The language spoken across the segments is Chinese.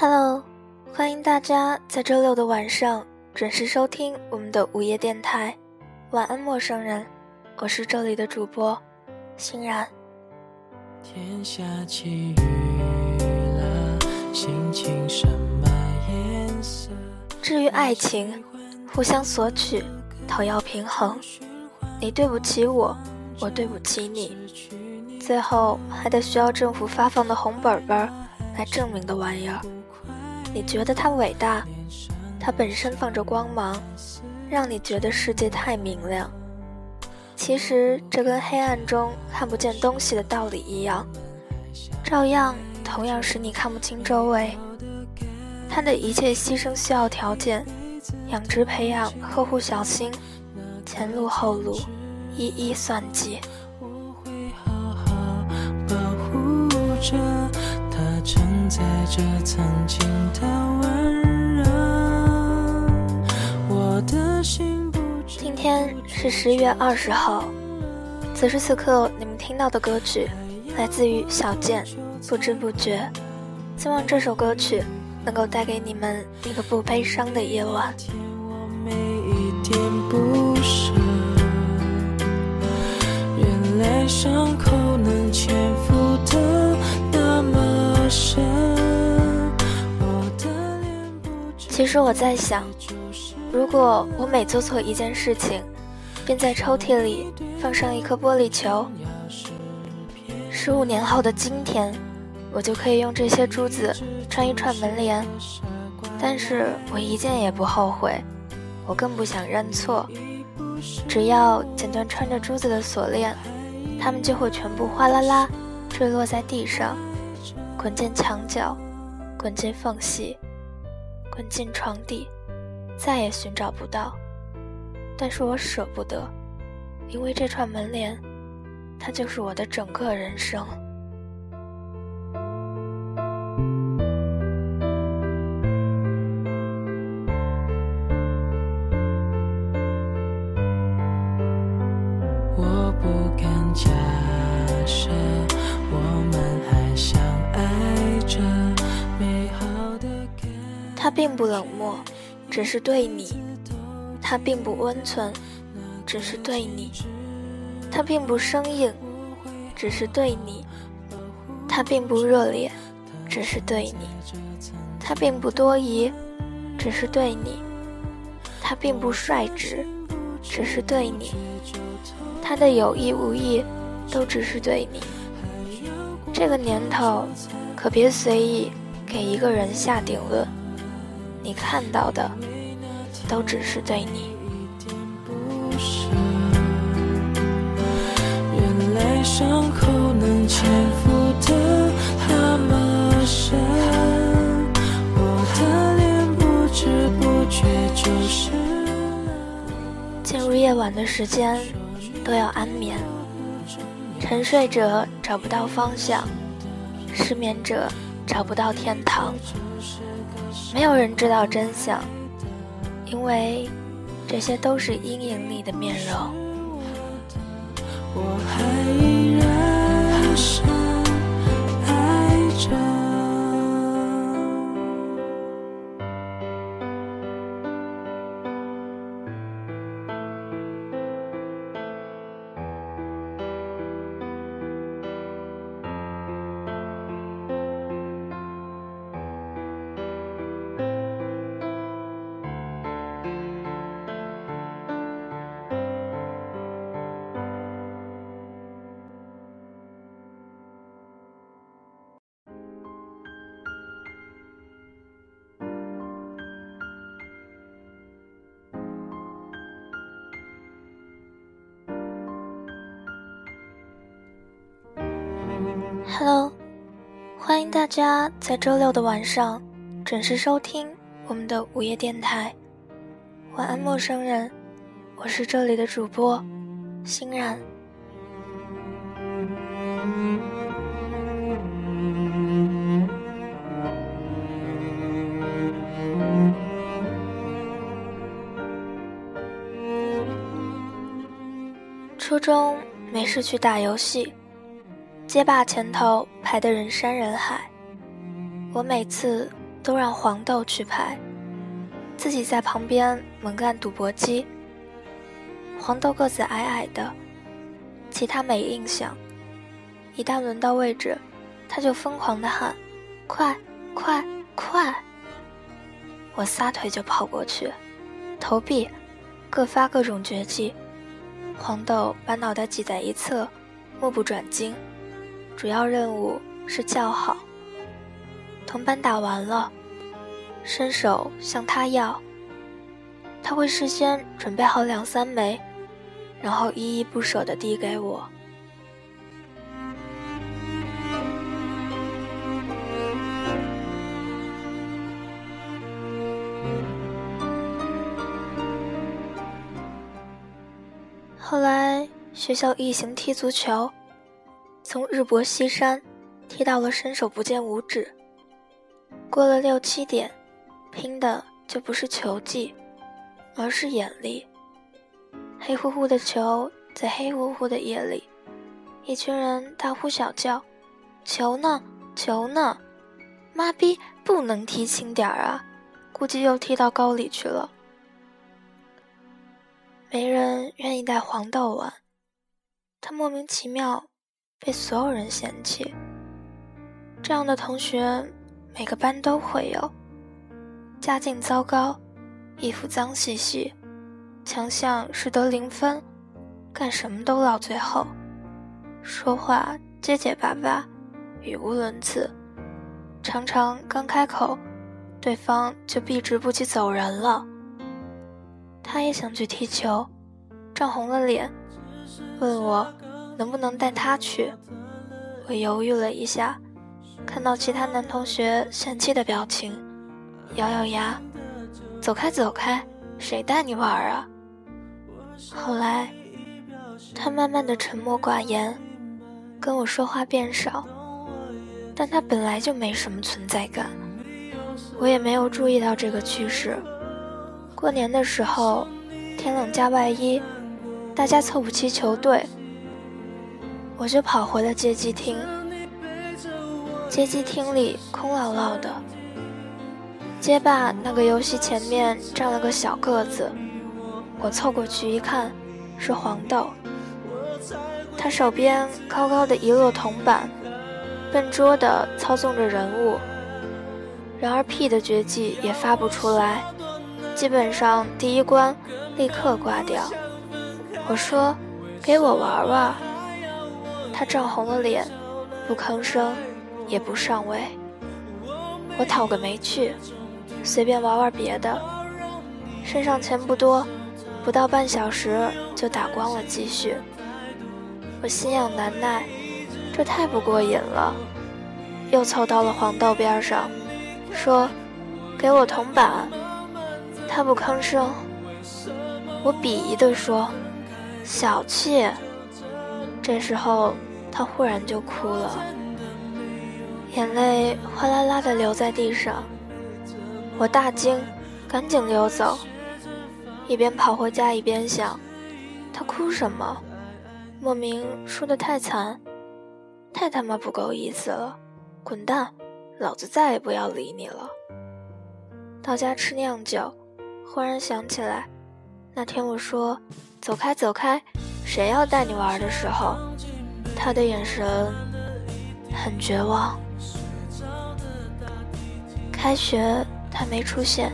Hello，欢迎大家在周六的晚上准时收听我们的午夜电台。晚安，陌生人，我是这里的主播欣然。天下起雨了，心情什么颜色？至于爱情，互相索取，讨要平衡。你对不起我，我对不起你，最后还得需要政府发放的红本本来证明的玩意儿。你觉得它伟大，它本身放着光芒，让你觉得世界太明亮。其实这跟黑暗中看不见东西的道理一样，照样同样使你看不清周围。它的一切牺牲需要条件，养殖、培养、呵护、小心，前路后路，一一算计。我会好好保护着曾经的温热。我的心不今天是十一月二十号，此时此刻你们听到的歌曲来自于小贱，不知不觉。希望这首歌曲能够带给你们一个不悲伤的夜晚。原来伤口其实我在想，如果我每做错一件事情，便在抽屉里放上一颗玻璃球，十五年后的今天，我就可以用这些珠子穿一串门帘。但是我一件也不后悔，我更不想认错。只要剪断穿着珠子的锁链，它们就会全部哗啦啦坠落在地上。滚进墙角，滚进缝隙，滚进床底，再也寻找不到。但是我舍不得，因为这串门帘，它就是我的整个人生。他并不冷漠，只是对你；他并不温存，只是对你；他并不生硬，只是对你；他并不热烈，只是对你；他并不多疑，只是对你；他并不率直，只是对你；他的有意无意，都只是对你。这个年头，可别随意给一个人下定论。你看到的，都只是对你。原来伤口能潜伏的那么深，我的脸不知不觉就是进入夜晚的时间，都要安眠。沉睡者找不到方向，失眠者找不到天堂。没有人知道真相，因为这些都是阴影里的面容。我还依然深爱着。Hello，欢迎大家在周六的晚上准时收听我们的午夜电台。晚安，陌生人，我是这里的主播欣然。初中没事去打游戏。街霸前头排的人山人海，我每次都让黄豆去排，自己在旁边猛干赌博机。黄豆个子矮矮的，其他没印象。一旦轮到位置，他就疯狂地喊：“快快快！”我撒腿就跑过去，投币，各发各种绝技。黄豆把脑袋挤在一侧，目不转睛。主要任务是叫好。铜板打完了，伸手向他要，他会事先准备好两三枚，然后依依不舍地递给我。后来学校一行踢足球，从日薄西山踢到了伸手不见五指。过了六七点，拼的就不是球技，而是眼力。黑乎乎的球在黑乎乎的夜里，一群人大呼小叫：“球呢？球呢？妈逼，不能踢轻点儿啊！估计又踢到沟里去了。”没人愿意带黄豆玩，他莫名其妙被所有人嫌弃。这样的同学每个班都会有，家境糟糕，衣服脏兮兮，强项是得零分，干什么都落最后，说话结结巴巴，语无伦次，常常刚开口，对方就避之不及走人了。他也想去踢球，涨红了脸，问我能不能带他去。我犹豫了一下，看到其他男同学嫌弃的表情，咬咬牙，走开走开，谁带你玩啊？后来，他慢慢的沉默寡言，跟我说话变少，但他本来就没什么存在感，我也没有注意到这个趋势。过年的时候，天冷加外衣，大家凑不齐球队，我就跑回了街机厅。街机厅里空落落的，街霸那个游戏前面站了个小个子，我凑过去一看，是黄豆。他手边高高的一摞铜板，笨拙地操纵着人物，然而屁的绝技也发不出来。基本上第一关立刻挂掉。我说：“给我玩玩。”他涨红了脸，不吭声，也不上位。我讨个没趣，随便玩玩别的。身上钱不多，不到半小时就打光了积蓄。我心痒难耐，这太不过瘾了，又凑到了黄豆边上，说：“给我铜板。”他不吭声，我鄙夷地说：“小气。”这时候，他忽然就哭了，眼泪哗啦啦地流在地上。我大惊，赶紧溜走，一边跑回家一边想：他哭什么？莫名输得太惨，太他妈不够意思了！滚蛋，老子再也不要理你了。到家吃酿酒。忽然想起来，那天我说“走开，走开，谁要带你玩”的时候，他的眼神很绝望。开学他没出现，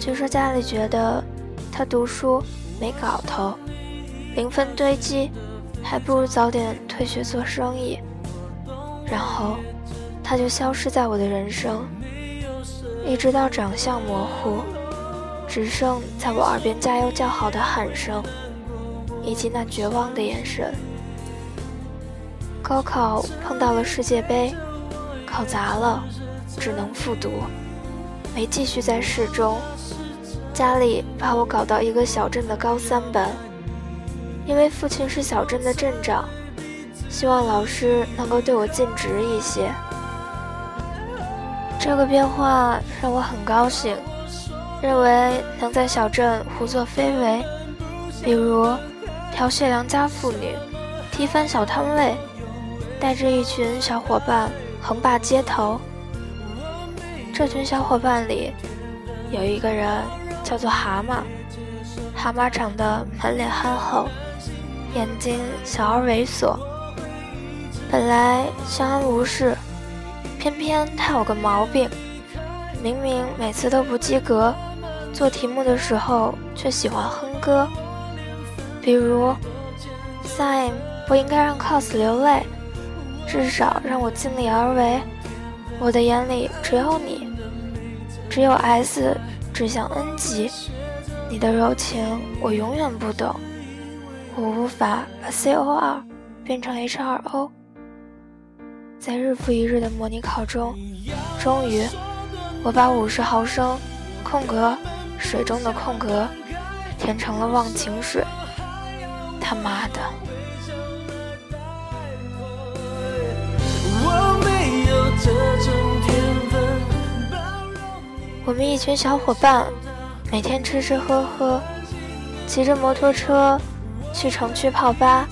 据说家里觉得他读书没搞头，零分堆积，还不如早点退学做生意。然后他就消失在我的人生，一直到长相模糊。只剩在我耳边加油叫好的喊声，以及那绝望的眼神。高考碰到了世界杯，考砸了，只能复读，没继续在市中。家里把我搞到一个小镇的高三班，因为父亲是小镇的镇长，希望老师能够对我尽职一些。这个变化让我很高兴。认为能在小镇胡作非为，比如调戏良家妇女、踢翻小摊位，带着一群小伙伴横霸街头。这群小伙伴里，有一个人叫做蛤蟆。蛤蟆长得满脸憨厚，眼睛小而猥琐。本来相安无事，偏偏他有个毛病，明明每次都不及格，做题目的时候却喜欢哼歌。比如，Sin 不应该让 Cos 流泪，至少让我尽力而为。我的眼里只有你，只有 S 指向 N 级，你的柔情我永远不懂，我无法把 CO2 变成 H2O。在日复一日的模拟考中，终于我把五十毫升空格水中的空格填成了忘情水。他妈的！我们一群小伙伴，每天吃吃喝喝，骑着摩托车去城区泡吧，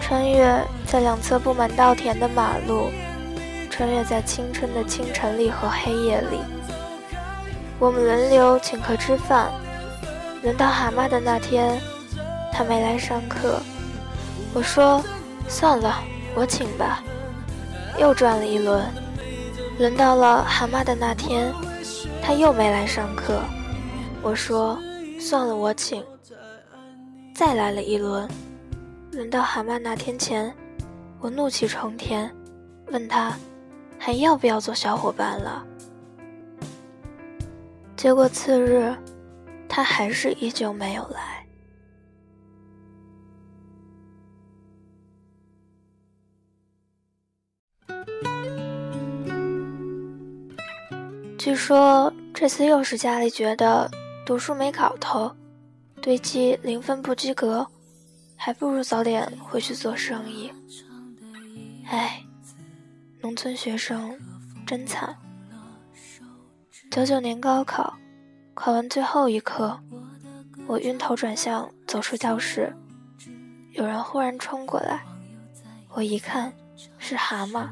穿越在两侧布满稻田的马路，穿越在青春的清晨里和黑夜里。我们轮流请客吃饭，轮到蛤蟆的那天，他没来上课。我说：“算了，我请吧。”又转了一轮，轮到了蛤蟆的那天。他又没来上课，我说算了，我请。再来了一轮，轮到蛤蟆那天前，我怒气冲天，问他还要不要做小伙伴了。结果次日，他还是依旧没有来。据说这次又是家里觉得读书没搞头，堆积零分不及格，还不如早点回去做生意。唉，农村学生真惨。九九年高考，考完最后一科，我晕头转向走出教室，有人忽然冲过来，我一看是蛤蟆，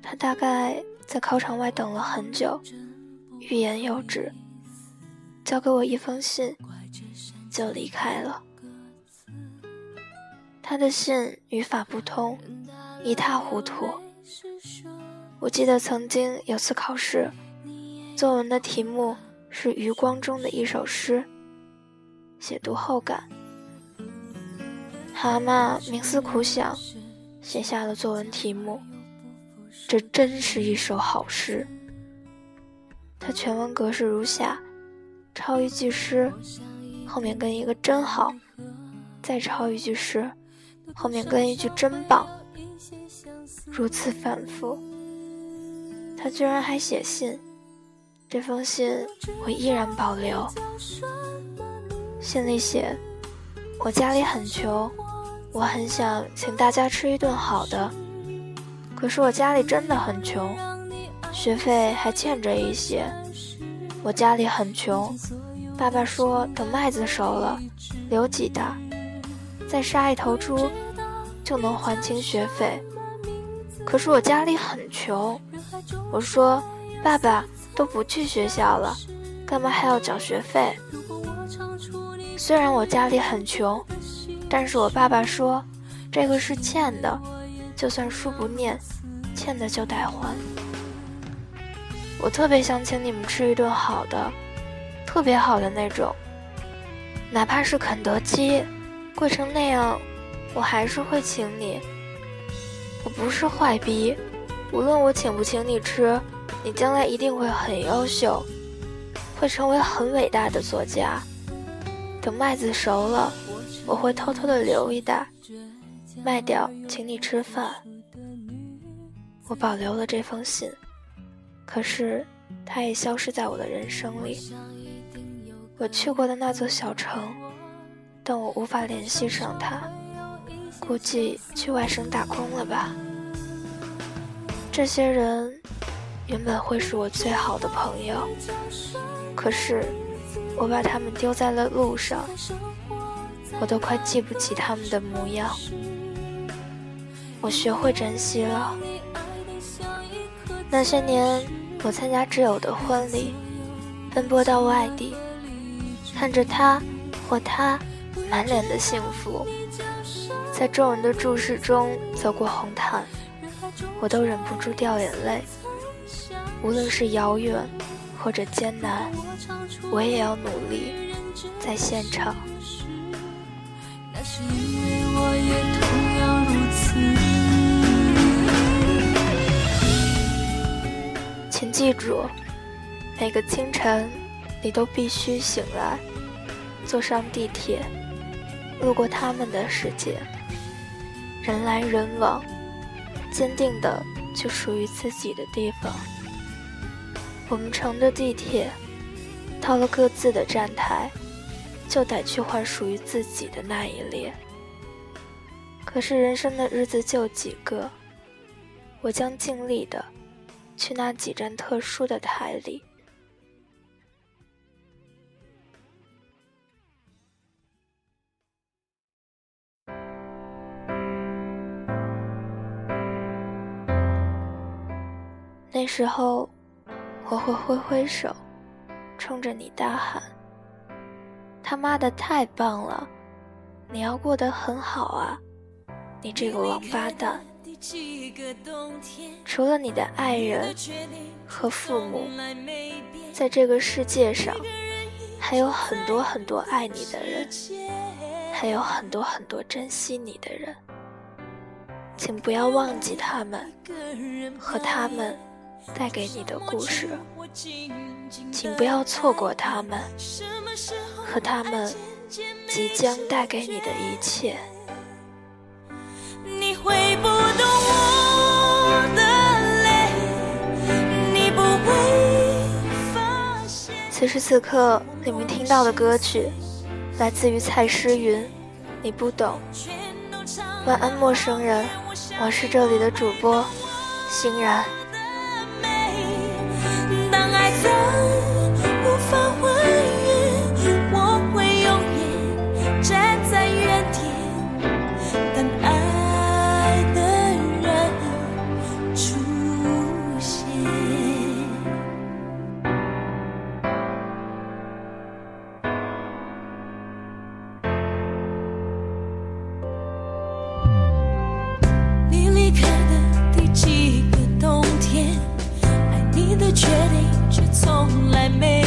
他大概。在考场外等了很久，欲言又止，交给我一封信，就离开了。他的信语法不通，一塌糊涂。我记得曾经有次考试，作文的题目是余光中的一首诗，写读后感。蛤蟆冥思苦想，写下了作文题目。这真是一首好诗。它全文格式如下：抄一句诗，后面跟一个“真好”；再抄一句诗，后面跟一句“真棒”。如此反复。他居然还写信，这封信我依然保留。信里写：我家里很穷，我很想请大家吃一顿好的。可是我家里真的很穷，学费还欠着一些。我家里很穷，爸爸说等麦子熟了，留几袋，再杀一头猪，就能还清学费。可是我家里很穷，我说爸爸都不去学校了，干嘛还要缴学费？虽然我家里很穷，但是我爸爸说这个是欠的。就算书不念，欠的就得还。我特别想请你们吃一顿好的，特别好的那种，哪怕是肯德基，贵成那样，我还是会请你。我不是坏逼，无论我请不请你吃，你将来一定会很优秀，会成为很伟大的作家。等麦子熟了，我会偷偷的留一袋。卖掉，请你吃饭。我保留了这封信，可是它也消失在我的人生里。我去过的那座小城，但我无法联系上他，估计去外省打工了吧。这些人原本会是我最好的朋友，可是我把他们丢在了路上，我都快记不起他们的模样。我学会珍惜了。那些年，我参加挚友的婚礼，奔波到外地，看着他或她满脸的幸福，在众人的注视中走过红毯，我都忍不住掉眼泪。无论是遥远或者艰难，我也要努力在现场。记住，每个清晨，你都必须醒来，坐上地铁，路过他们的世界。人来人往，坚定的就属于自己的地方。我们乘着地铁，到了各自的站台，就得去换属于自己的那一列。可是人生的日子就几个，我将尽力的去那几站特殊的台里。那时候。我会挥挥手，冲着你大喊：“他妈的太棒了！你要过得很好啊，你这个王八蛋！除了你的爱人和父母，在这个世界上还有很多很多爱你的人，还有很多很多珍惜你的人，请不要忘记他们和他们。”带给你的故事，请不要错过他们和他们即将带给你的一切。你会不此时此刻，你们听到的歌曲来自于蔡诗芸，《你不懂》。晚安，陌生人，我是这里的主播欣然。你的决定却从来没